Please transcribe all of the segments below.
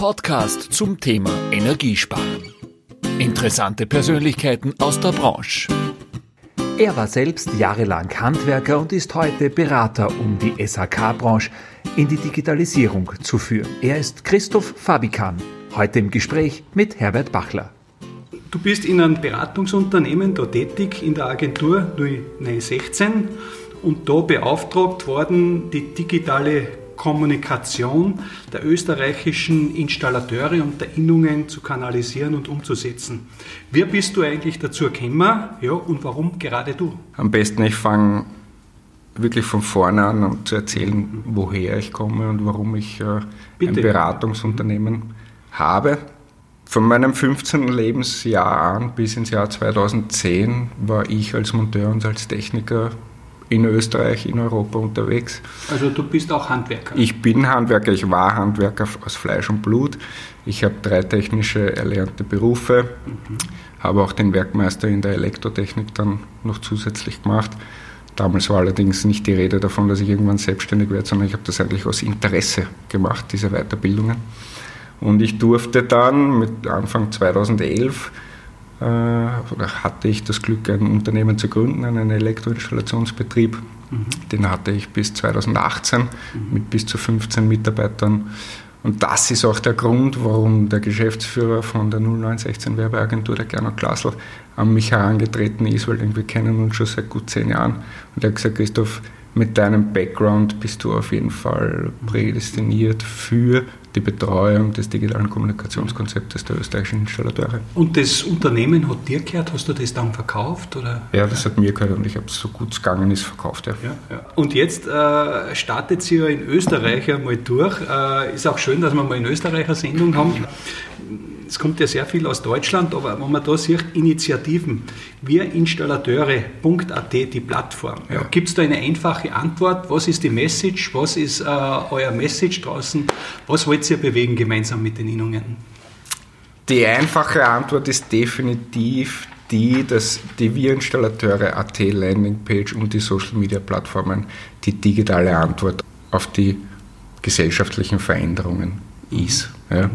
Podcast zum Thema Energiesparen. Interessante Persönlichkeiten aus der Branche. Er war selbst jahrelang Handwerker und ist heute Berater, um die SAK-Branche in die Digitalisierung zu führen. Er ist Christoph Fabikan, heute im Gespräch mit Herbert Bachler. Du bist in einem Beratungsunternehmen da tätig, in der Agentur 0916 und da beauftragt worden, die digitale Kommunikation der österreichischen Installateure und der Innungen zu kanalisieren und umzusetzen. Wie bist du eigentlich dazu gekommen ja, und warum gerade du? Am besten, ich fange wirklich von vorne an, um zu erzählen, woher ich komme und warum ich äh, ein Beratungsunternehmen habe. Von meinem 15. Lebensjahr an bis ins Jahr 2010 war ich als Monteur und als Techniker in Österreich, in Europa unterwegs. Also du bist auch Handwerker? Ich bin Handwerker, ich war Handwerker aus Fleisch und Blut. Ich habe drei technische erlernte Berufe, mhm. habe auch den Werkmeister in der Elektrotechnik dann noch zusätzlich gemacht. Damals war allerdings nicht die Rede davon, dass ich irgendwann selbstständig werde, sondern ich habe das eigentlich aus Interesse gemacht, diese Weiterbildungen. Und ich durfte dann mit Anfang 2011 äh, oder hatte ich das Glück, ein Unternehmen zu gründen, einen Elektroinstallationsbetrieb. Mhm. Den hatte ich bis 2018 mhm. mit bis zu 15 Mitarbeitern. Und das ist auch der Grund, warum der Geschäftsführer von der 0916 Werbeagentur, der Gernot Glasl, an mich herangetreten ist, weil wir kennen uns schon seit gut zehn Jahren. Und er hat gesagt, Christoph, mit deinem Background bist du auf jeden Fall prädestiniert für die Betreuung des digitalen Kommunikationskonzeptes der österreichischen Installateure. Und das Unternehmen hat dir gehört? Hast du das dann verkauft? Oder? Ja, das hat mir gehört und ich habe es so gut es gegangen ist verkauft. Ja. ja, ja. Und jetzt äh, startet sie ja in Österreich einmal durch. Äh, ist auch schön, dass wir mal in Österreich eine Sendung haben es kommt ja sehr viel aus Deutschland, aber wenn man da sieht, Initiativen, wirinstallateure.at, die Plattform. Ja. Gibt es da eine einfache Antwort? Was ist die Message? Was ist äh, euer Message draußen? Was wollt ihr bewegen gemeinsam mit den Innungen? Die einfache Antwort ist definitiv die, dass die Wir-Installateure.at Landingpage und die Social Media Plattformen die digitale Antwort auf die gesellschaftlichen Veränderungen ist. Ja.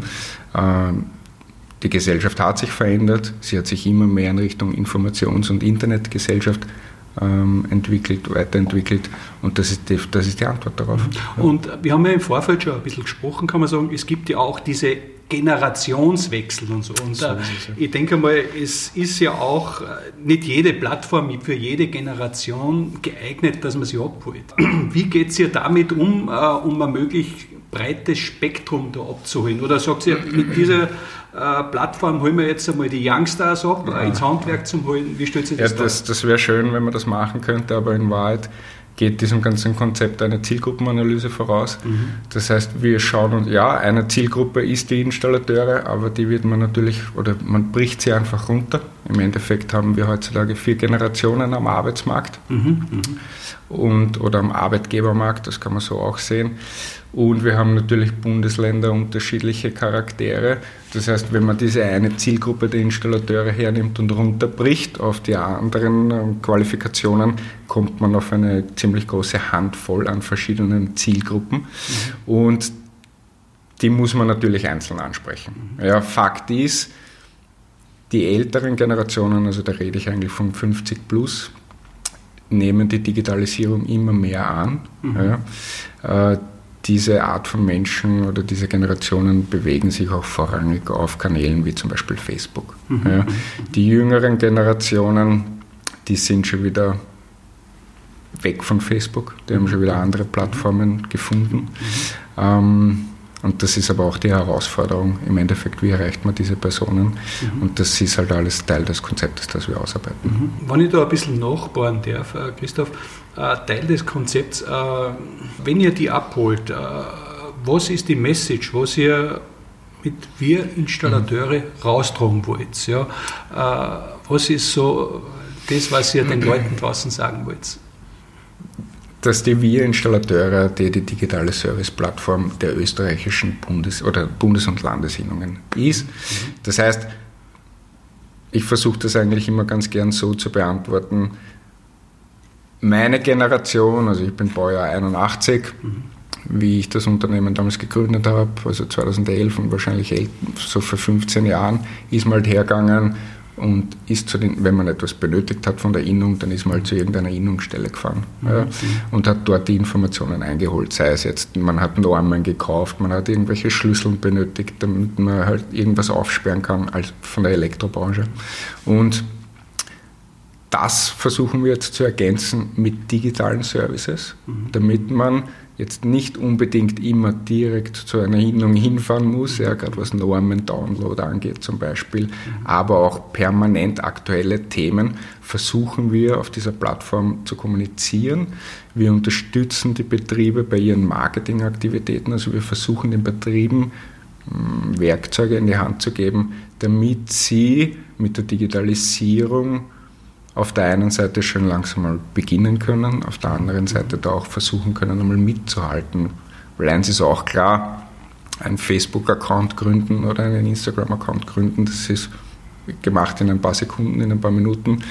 Ähm, die Gesellschaft hat sich verändert, sie hat sich immer mehr in Richtung Informations- und Internetgesellschaft ähm, entwickelt, weiterentwickelt und das ist, die, das ist die Antwort darauf. Ja. Und wir haben ja im Vorfeld schon ein bisschen gesprochen, kann man sagen, es gibt ja auch diese Generationswechsel und so. Und so ich denke mal, es ist ja auch äh, nicht jede Plattform für jede Generation geeignet, dass man sie abholt. Wie geht es ihr damit um, äh, um ein möglichst breites Spektrum da abzuholen? Oder sagt ihr, mit dieser äh, Plattform holen wir jetzt einmal die Youngsters ab, ja. ins Handwerk zum holen? Wie stellt sich das ja, das, das wäre schön, wenn man das machen könnte, aber in Wahrheit geht diesem ganzen Konzept eine Zielgruppenanalyse voraus. Mhm. Das heißt, wir schauen uns, ja, eine Zielgruppe ist die Installateure, aber die wird man natürlich, oder man bricht sie einfach runter. Im Endeffekt haben wir heutzutage vier Generationen am Arbeitsmarkt mhm. Mhm. Und, oder am Arbeitgebermarkt, das kann man so auch sehen. Und wir haben natürlich Bundesländer unterschiedliche Charaktere. Das heißt, wenn man diese eine Zielgruppe der Installateure hernimmt und runterbricht auf die anderen ähm, Qualifikationen, kommt man auf eine ziemlich große Handvoll an verschiedenen Zielgruppen. Mhm. Und die muss man natürlich einzeln ansprechen. Mhm. Ja, Fakt ist, die älteren Generationen, also da rede ich eigentlich von 50 plus, nehmen die Digitalisierung immer mehr an. Mhm. Ja. Diese Art von Menschen oder diese Generationen bewegen sich auch vorrangig auf Kanälen wie zum Beispiel Facebook. Mhm. Ja. Die jüngeren Generationen, die sind schon wieder weg von Facebook, die haben schon wieder andere Plattformen gefunden. Mhm. Ähm, und das ist aber auch die Herausforderung im Endeffekt, wie erreicht man diese Personen? Mhm. Und das ist halt alles Teil des Konzeptes, das wir ausarbeiten. Mhm. Wenn ich da ein bisschen nachbauen darf, äh, Christoph, Teil des Konzepts, äh, wenn ihr die abholt, was ist die Message, was ihr mit wir Installateure mhm. raustragen wollt? Ja? Was ist so das, was ihr den Leuten draußen sagen wollt? dass die Wir-Installateure die, die digitale Serviceplattform der österreichischen Bundes- oder Bundes- und Landesinnungen ist. Das heißt, ich versuche das eigentlich immer ganz gern so zu beantworten. Meine Generation, also ich bin Baujahr 81, wie ich das Unternehmen damals gegründet habe, also 2011 und wahrscheinlich so vor 15 Jahren, ist man halt hergegangen und ist zu den, wenn man etwas benötigt hat von der Innung, dann ist man halt zu irgendeiner Innungsstelle gefahren mhm. ja, und hat dort die Informationen eingeholt. Sei es jetzt, man hat Normen gekauft, man hat irgendwelche Schlüssel benötigt, damit man halt irgendwas aufsperren kann als von der Elektrobranche. Und das versuchen wir jetzt zu ergänzen mit digitalen Services, mhm. damit man jetzt nicht unbedingt immer direkt zu einer Innung hinfahren muss, ja, gerade was Normen-Download angeht zum Beispiel, mhm. aber auch permanent aktuelle Themen versuchen wir auf dieser Plattform zu kommunizieren. Wir unterstützen die Betriebe bei ihren Marketingaktivitäten, also wir versuchen den Betrieben hm, Werkzeuge in die Hand zu geben, damit sie mit der Digitalisierung auf der einen Seite schon langsam mal beginnen können, auf der anderen Seite da auch versuchen können, einmal mitzuhalten. Weil eins ist auch klar, einen Facebook-Account gründen oder einen Instagram-Account gründen, das ist gemacht in ein paar Sekunden, in ein paar Minuten.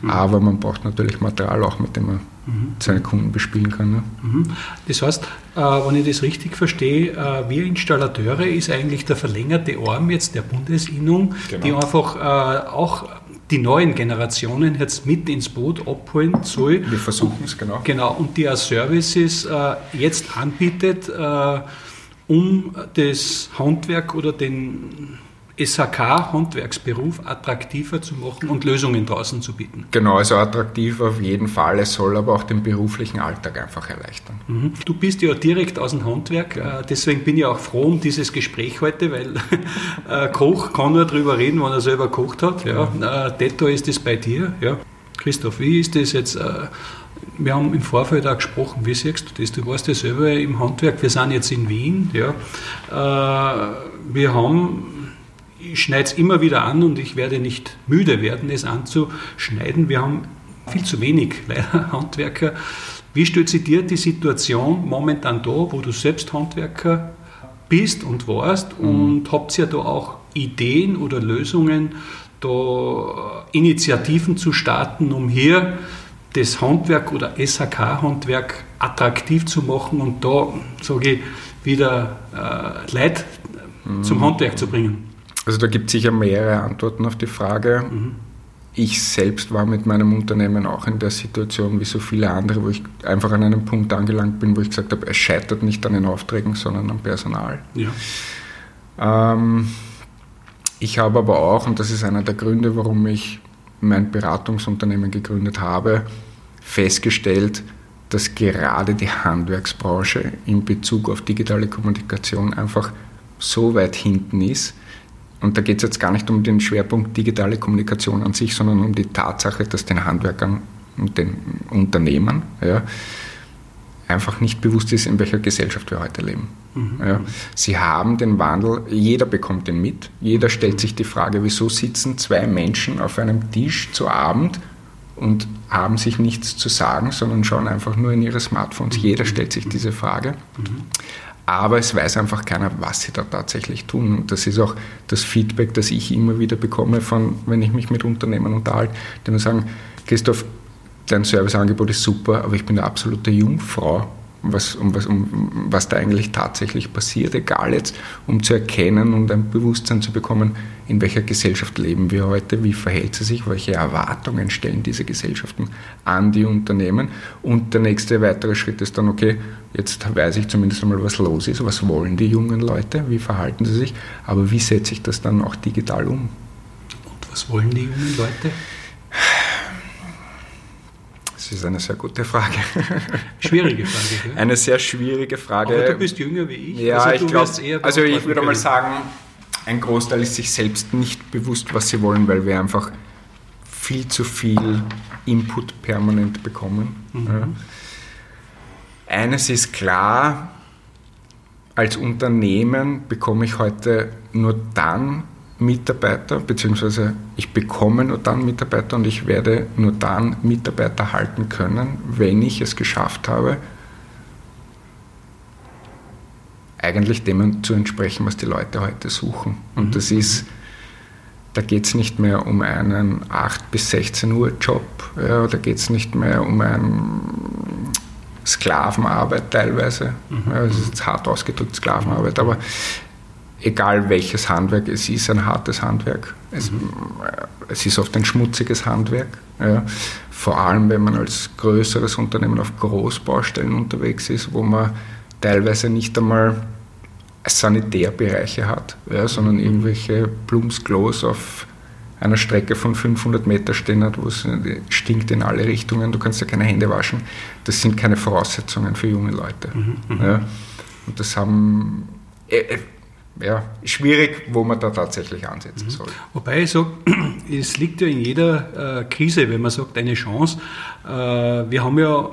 Mhm. Aber man braucht natürlich Material auch, mit dem man mhm. seine Kunden bespielen kann. Ne? Mhm. Das heißt, äh, wenn ich das richtig verstehe, äh, wir Installateure ist eigentlich der verlängerte Arm jetzt der Bundesinnung, genau. die einfach äh, auch die neuen Generationen jetzt mit ins Boot abholen soll. Wir versuchen es, genau. Genau, und die Services äh, jetzt anbietet, äh, um das Handwerk oder den SHK-Handwerksberuf attraktiver zu machen und Lösungen draußen zu bieten. Genau, also attraktiv auf jeden Fall. Es soll aber auch den beruflichen Alltag einfach erleichtern. Mhm. Du bist ja direkt aus dem Handwerk, ja. Äh, deswegen bin ich auch froh um dieses Gespräch heute, weil äh, Koch kann nur darüber reden, wenn er selber kocht hat. Ja. ja. Äh, Detto ist das bei dir. Ja. Christoph, wie ist das jetzt? wir haben im Vorfeld auch gesprochen, wie siehst du das? Du warst ja selber im Handwerk, wir sind jetzt in Wien. Ja. Wir haben schneide es immer wieder an und ich werde nicht müde werden, es anzuschneiden. Wir haben viel zu wenig leider Handwerker. Wie stellt sich dir die Situation momentan da, wo du selbst Handwerker bist und warst mhm. und habt ihr da auch Ideen oder Lösungen, da Initiativen zu starten, um hier das Handwerk oder SHK-Handwerk attraktiv zu machen und da, sage ich, wieder äh, Leute mhm. zum Handwerk zu bringen? Also da gibt es sicher mehrere Antworten auf die Frage. Mhm. Ich selbst war mit meinem Unternehmen auch in der Situation wie so viele andere, wo ich einfach an einem Punkt angelangt bin, wo ich gesagt habe, es scheitert nicht an den Aufträgen, sondern am Personal. Ja. Ähm, ich habe aber auch, und das ist einer der Gründe, warum ich mein Beratungsunternehmen gegründet habe, festgestellt, dass gerade die Handwerksbranche in Bezug auf digitale Kommunikation einfach so weit hinten ist, und da geht es jetzt gar nicht um den Schwerpunkt digitale Kommunikation an sich, sondern um die Tatsache, dass den Handwerkern und den Unternehmen ja, einfach nicht bewusst ist, in welcher Gesellschaft wir heute leben. Mhm. Ja. Sie haben den Wandel, jeder bekommt den mit, jeder stellt sich die Frage, wieso sitzen zwei Menschen auf einem Tisch zu Abend und haben sich nichts zu sagen, sondern schauen einfach nur in ihre Smartphones. Jeder stellt sich diese Frage. Mhm aber es weiß einfach keiner, was sie da tatsächlich tun. Und das ist auch das Feedback, das ich immer wieder bekomme, von, wenn ich mich mit Unternehmern unterhalte, die mir sagen, Christoph, dein Serviceangebot ist super, aber ich bin eine absolute Jungfrau was, um, was, um was da eigentlich tatsächlich passiert, egal jetzt, um zu erkennen und ein Bewusstsein zu bekommen, in welcher Gesellschaft leben wir heute, wie verhält sie sich, welche Erwartungen stellen diese Gesellschaften an die Unternehmen. Und der nächste weitere Schritt ist dann, okay, jetzt weiß ich zumindest einmal, was los ist, was wollen die jungen Leute, wie verhalten sie sich, aber wie setze ich das dann auch digital um? Und was wollen die jungen Leute? Das ist eine sehr gute Frage. Schwierige Frage. Ja? Eine sehr schwierige Frage. Aber du bist jünger wie ich. Ja, also ich glaube, also ich würde mal sagen, ein Großteil ist sich selbst nicht bewusst, was sie wollen, weil wir einfach viel zu viel Input permanent bekommen. Mhm. Ja. Eines ist klar, als Unternehmen bekomme ich heute nur dann Mitarbeiter, beziehungsweise ich bekomme nur dann Mitarbeiter und ich werde nur dann Mitarbeiter halten können, wenn ich es geschafft habe, eigentlich dem zu entsprechen, was die Leute heute suchen. Und mhm. das ist, da geht es nicht mehr um einen 8 bis 16 Uhr Job, ja, da geht es nicht mehr um ein Sklavenarbeit teilweise. Mhm. Ja, es ist hart ausgedrückt Sklavenarbeit, aber egal welches Handwerk, es ist ein hartes Handwerk. Es, mhm. es ist oft ein schmutziges Handwerk. Ja. Vor allem, wenn man als größeres Unternehmen auf Großbaustellen unterwegs ist, wo man teilweise nicht einmal Sanitärbereiche hat, ja, sondern irgendwelche Blumsklos auf einer Strecke von 500 Meter stehen hat, wo es stinkt in alle Richtungen, du kannst ja keine Hände waschen. Das sind keine Voraussetzungen für junge Leute. Mhm, mhm. ja. Und das haben äh, äh, ja, schwierig, wo man da tatsächlich ansetzen mhm. soll. Wobei ich sage, es liegt ja in jeder äh, Krise, wenn man sagt, eine Chance. Äh, wir haben ja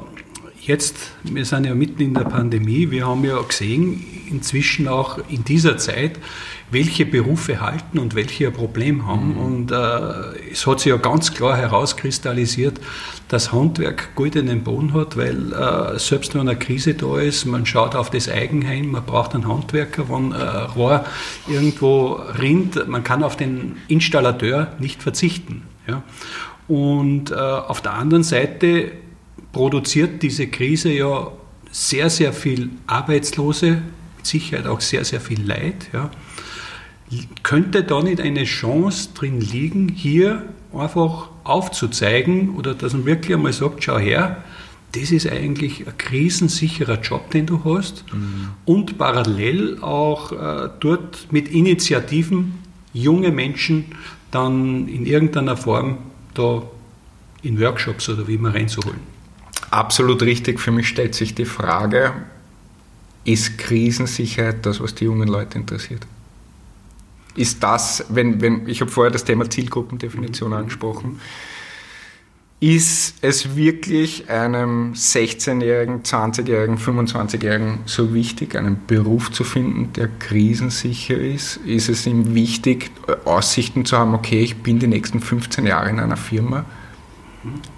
jetzt, wir sind ja mitten in der Pandemie, wir haben ja gesehen, inzwischen auch in dieser Zeit, welche Berufe halten und welche ein Problem haben. Mhm. Und äh, es hat sich ja ganz klar herauskristallisiert, dass Handwerk gut in den Boden hat, weil äh, selbst wenn eine Krise da ist, man schaut auf das Eigenheim, man braucht einen Handwerker, wenn äh, Rohr irgendwo rinnt, man kann auf den Installateur nicht verzichten. Ja? Und äh, auf der anderen Seite produziert diese Krise ja sehr, sehr viel Arbeitslose, mit Sicherheit auch sehr, sehr viel Leid. Ja. Könnte da nicht eine Chance drin liegen, hier einfach aufzuzeigen oder dass man wirklich einmal sagt, schau her, das ist eigentlich ein krisensicherer Job, den du hast mhm. und parallel auch äh, dort mit Initiativen junge Menschen dann in irgendeiner Form da in Workshops oder wie immer reinzuholen. Absolut richtig. Für mich stellt sich die Frage, ist Krisensicherheit das, was die jungen Leute interessiert? Ist das, wenn, wenn ich habe vorher das Thema Zielgruppendefinition angesprochen, ist es wirklich einem 16-Jährigen, 20-Jährigen, 25-Jährigen so wichtig, einen Beruf zu finden, der krisensicher ist? Ist es ihm wichtig, Aussichten zu haben, okay, ich bin die nächsten 15 Jahre in einer Firma?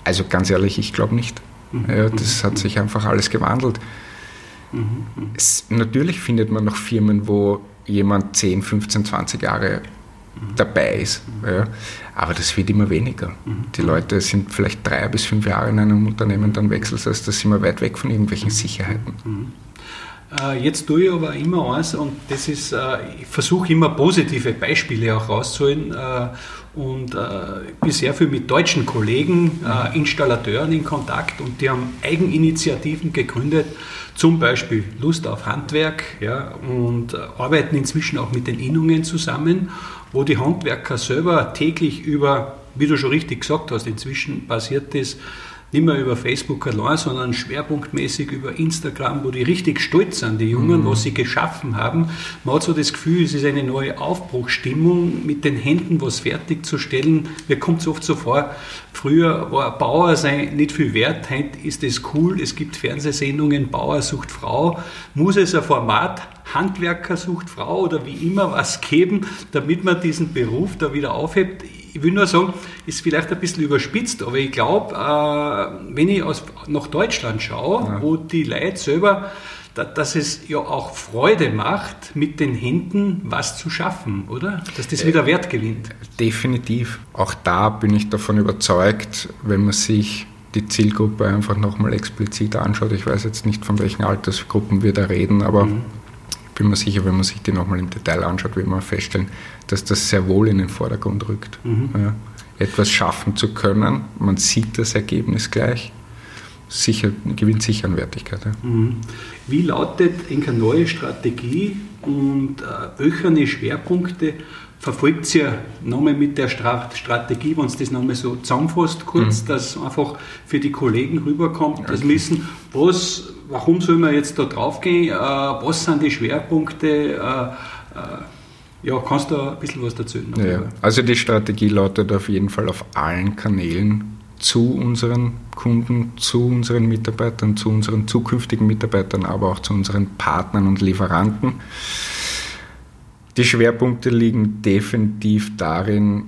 Also ganz ehrlich, ich glaube nicht. Ja, das hat sich einfach alles gewandelt. Es, natürlich findet man noch Firmen, wo jemand 10, 15, 20 Jahre dabei ist. Ja. Aber das wird immer weniger. Die Leute sind vielleicht drei bis fünf Jahre in einem Unternehmen, dann wechseln sie, das sind wir weit weg von irgendwelchen Sicherheiten. Äh, jetzt tue ich aber immer eins und das ist, äh, ich versuche immer positive Beispiele auch rauszuholen äh, und ich bin sehr viel mit deutschen Kollegen, Installateuren in Kontakt und die haben Eigeninitiativen gegründet, zum Beispiel Lust auf Handwerk ja, und arbeiten inzwischen auch mit den Innungen zusammen, wo die Handwerker selber täglich über, wie du schon richtig gesagt hast, inzwischen passiert das, nicht mehr über Facebook allein, sondern schwerpunktmäßig über Instagram, wo die richtig stolz sind, die Jungen, mhm. was sie geschaffen haben. Man hat so das Gefühl, es ist eine neue Aufbruchsstimmung, mit den Händen was fertigzustellen. Mir kommt es oft so vor, früher war Bauer sein nicht viel wert, heute ist es cool, es gibt Fernsehsendungen, Bauer sucht Frau. Muss es ein Format Handwerker sucht Frau oder wie immer was geben, damit man diesen Beruf da wieder aufhebt? Ich will nur sagen, ist vielleicht ein bisschen überspitzt, aber ich glaube, äh, wenn ich aus, nach Deutschland schaue, ja. wo die Leute selber, da, dass es ja auch Freude macht, mit den Händen was zu schaffen, oder? Dass das wieder Wert gewinnt. Definitiv. Auch da bin ich davon überzeugt, wenn man sich die Zielgruppe einfach nochmal explizit anschaut. Ich weiß jetzt nicht, von welchen Altersgruppen wir da reden, aber mhm bin mir sicher, wenn man sich die nochmal im Detail anschaut, wird man feststellen, dass das sehr wohl in den Vordergrund rückt. Mhm. Ja, etwas schaffen zu können, man sieht das Ergebnis gleich, sicher, gewinnt sicher an Wertigkeit. Ja. Mhm. Wie lautet eine neue Strategie und äh, welche Schwerpunkte verfolgt ihr nochmal mit der Strategie, wenn es das nochmal so zusammenfasst, kurz, mhm. dass einfach für die Kollegen rüberkommt, okay. dass wissen, was, warum soll man jetzt da drauf gehen, äh, was sind die Schwerpunkte, äh, äh, ja, kannst du ein bisschen was dazu sagen? Ja, also die Strategie lautet auf jeden Fall auf allen Kanälen zu unseren Kunden, zu unseren Mitarbeitern, zu unseren zukünftigen Mitarbeitern, aber auch zu unseren Partnern und Lieferanten die Schwerpunkte liegen definitiv darin,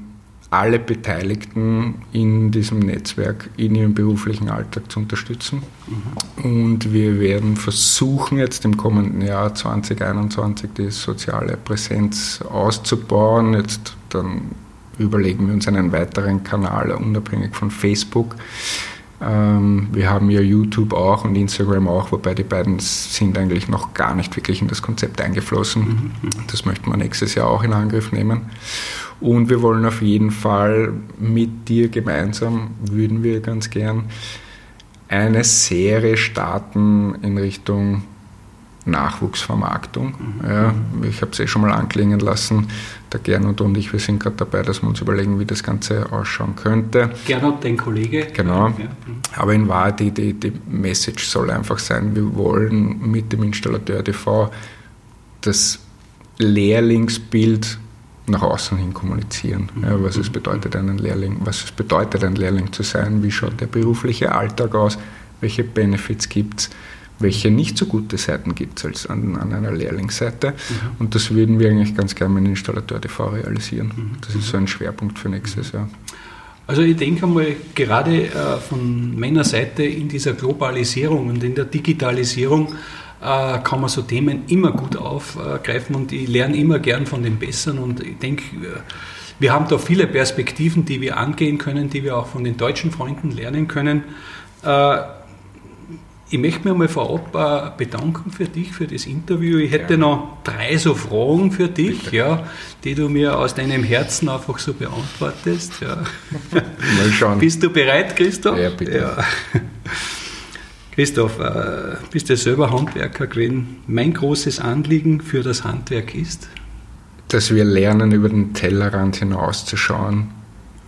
alle Beteiligten in diesem Netzwerk in ihrem beruflichen Alltag zu unterstützen. Mhm. Und wir werden versuchen, jetzt im kommenden Jahr 2021 die soziale Präsenz auszubauen. Jetzt dann überlegen wir uns einen weiteren Kanal, unabhängig von Facebook, wir haben ja YouTube auch und Instagram auch, wobei die beiden sind eigentlich noch gar nicht wirklich in das Konzept eingeflossen. Mhm. Das möchten wir nächstes Jahr auch in Angriff nehmen. Und wir wollen auf jeden Fall mit dir gemeinsam, würden wir ganz gern, eine Serie starten in Richtung Nachwuchsvermarktung. Ja, ich habe es eh schon mal anklingen lassen. Der Gernot und ich, wir sind gerade dabei, dass wir uns überlegen, wie das Ganze ausschauen könnte. Gernot, dein Kollege. Genau. Aber in Wahrheit, die, die, die Message soll einfach sein, wir wollen mit dem Installateur TV das Lehrlingsbild nach außen hin kommunizieren. Ja, was es bedeutet, einen Lehrling, was es bedeutet, ein Lehrling zu sein, wie schaut der berufliche Alltag aus, welche Benefits gibt es, welche nicht so gute Seiten gibt es als an, an, einer Lehrlingsseite. Mhm. Und das würden wir eigentlich ganz gerne mit Installateur TV realisieren. Mhm. Das ist so ein Schwerpunkt für nächstes Jahr. Also ich denke mal, gerade äh, von meiner Seite in dieser Globalisierung und in der Digitalisierung äh, kann man so Themen immer gut aufgreifen und ich lerne immer gern von den Besseren und ich denke, äh, wir haben da viele Perspektiven, die wir angehen können, die wir auch von den deutschen Freunden lernen können. Äh, ich möchte mich mal vorab bedanken für dich, für das Interview. Ich hätte ja. noch drei so Fragen für dich, ja, die du mir aus deinem Herzen einfach so beantwortest. Ja. Mal schauen. Bist du bereit, Christoph? Ja, bitte. Ja. Christoph, äh, bist du selber Handwerker gewesen. Mein großes Anliegen für das Handwerk ist? Dass wir lernen, über den Tellerrand hinauszuschauen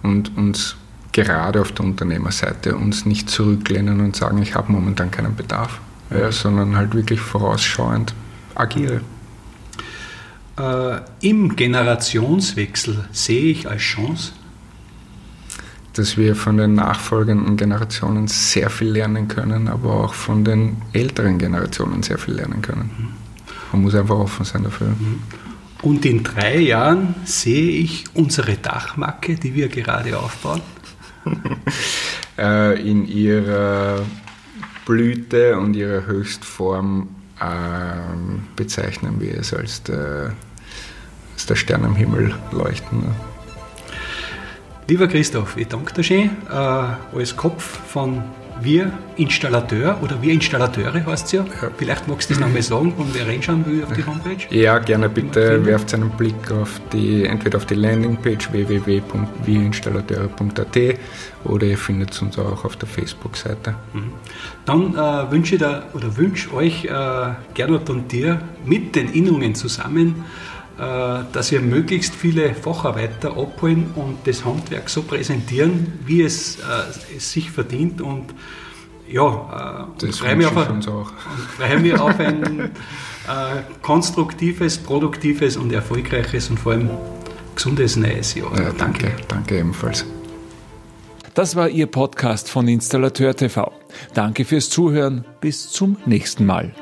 und uns gerade auf der Unternehmerseite uns nicht zurücklehnen und sagen, ich habe momentan keinen Bedarf, ja, sondern halt wirklich vorausschauend agiere. Äh, Im Generationswechsel sehe ich als Chance, dass wir von den nachfolgenden Generationen sehr viel lernen können, aber auch von den älteren Generationen sehr viel lernen können. Man muss einfach offen sein dafür. Und in drei Jahren sehe ich unsere Dachmacke, die wir gerade aufbauen. Äh, in ihrer Blüte und ihrer Höchstform ähm, bezeichnen wir es als der, als der Stern am Himmel leuchten. Lieber Christoph, ich danke dir schön äh, als Kopf von Wir Installateur oder Wir Installateure heißt es ja. ja. Vielleicht magst du das nochmal sagen und wer reinschauen will auf die Homepage. Ja, gerne bitte werft einen Blick auf die, entweder auf die Landingpage www.wirinstallateure.at oder ihr findet uns auch auf der Facebook-Seite. Mhm. Dann äh, wünsche ich da, oder wünsche euch äh, Gernot und dir mit den Innungen zusammen dass wir möglichst viele Facharbeiter abholen und das Handwerk so präsentieren, wie es, äh, es sich verdient. Und ja, äh, das freue mich, auf ein, freue mich auf ein äh, konstruktives, produktives und erfolgreiches und vor allem gesundes neues Jahr. Ja, danke, danke ebenfalls. Das war Ihr Podcast von Installateur TV. Danke fürs Zuhören. Bis zum nächsten Mal.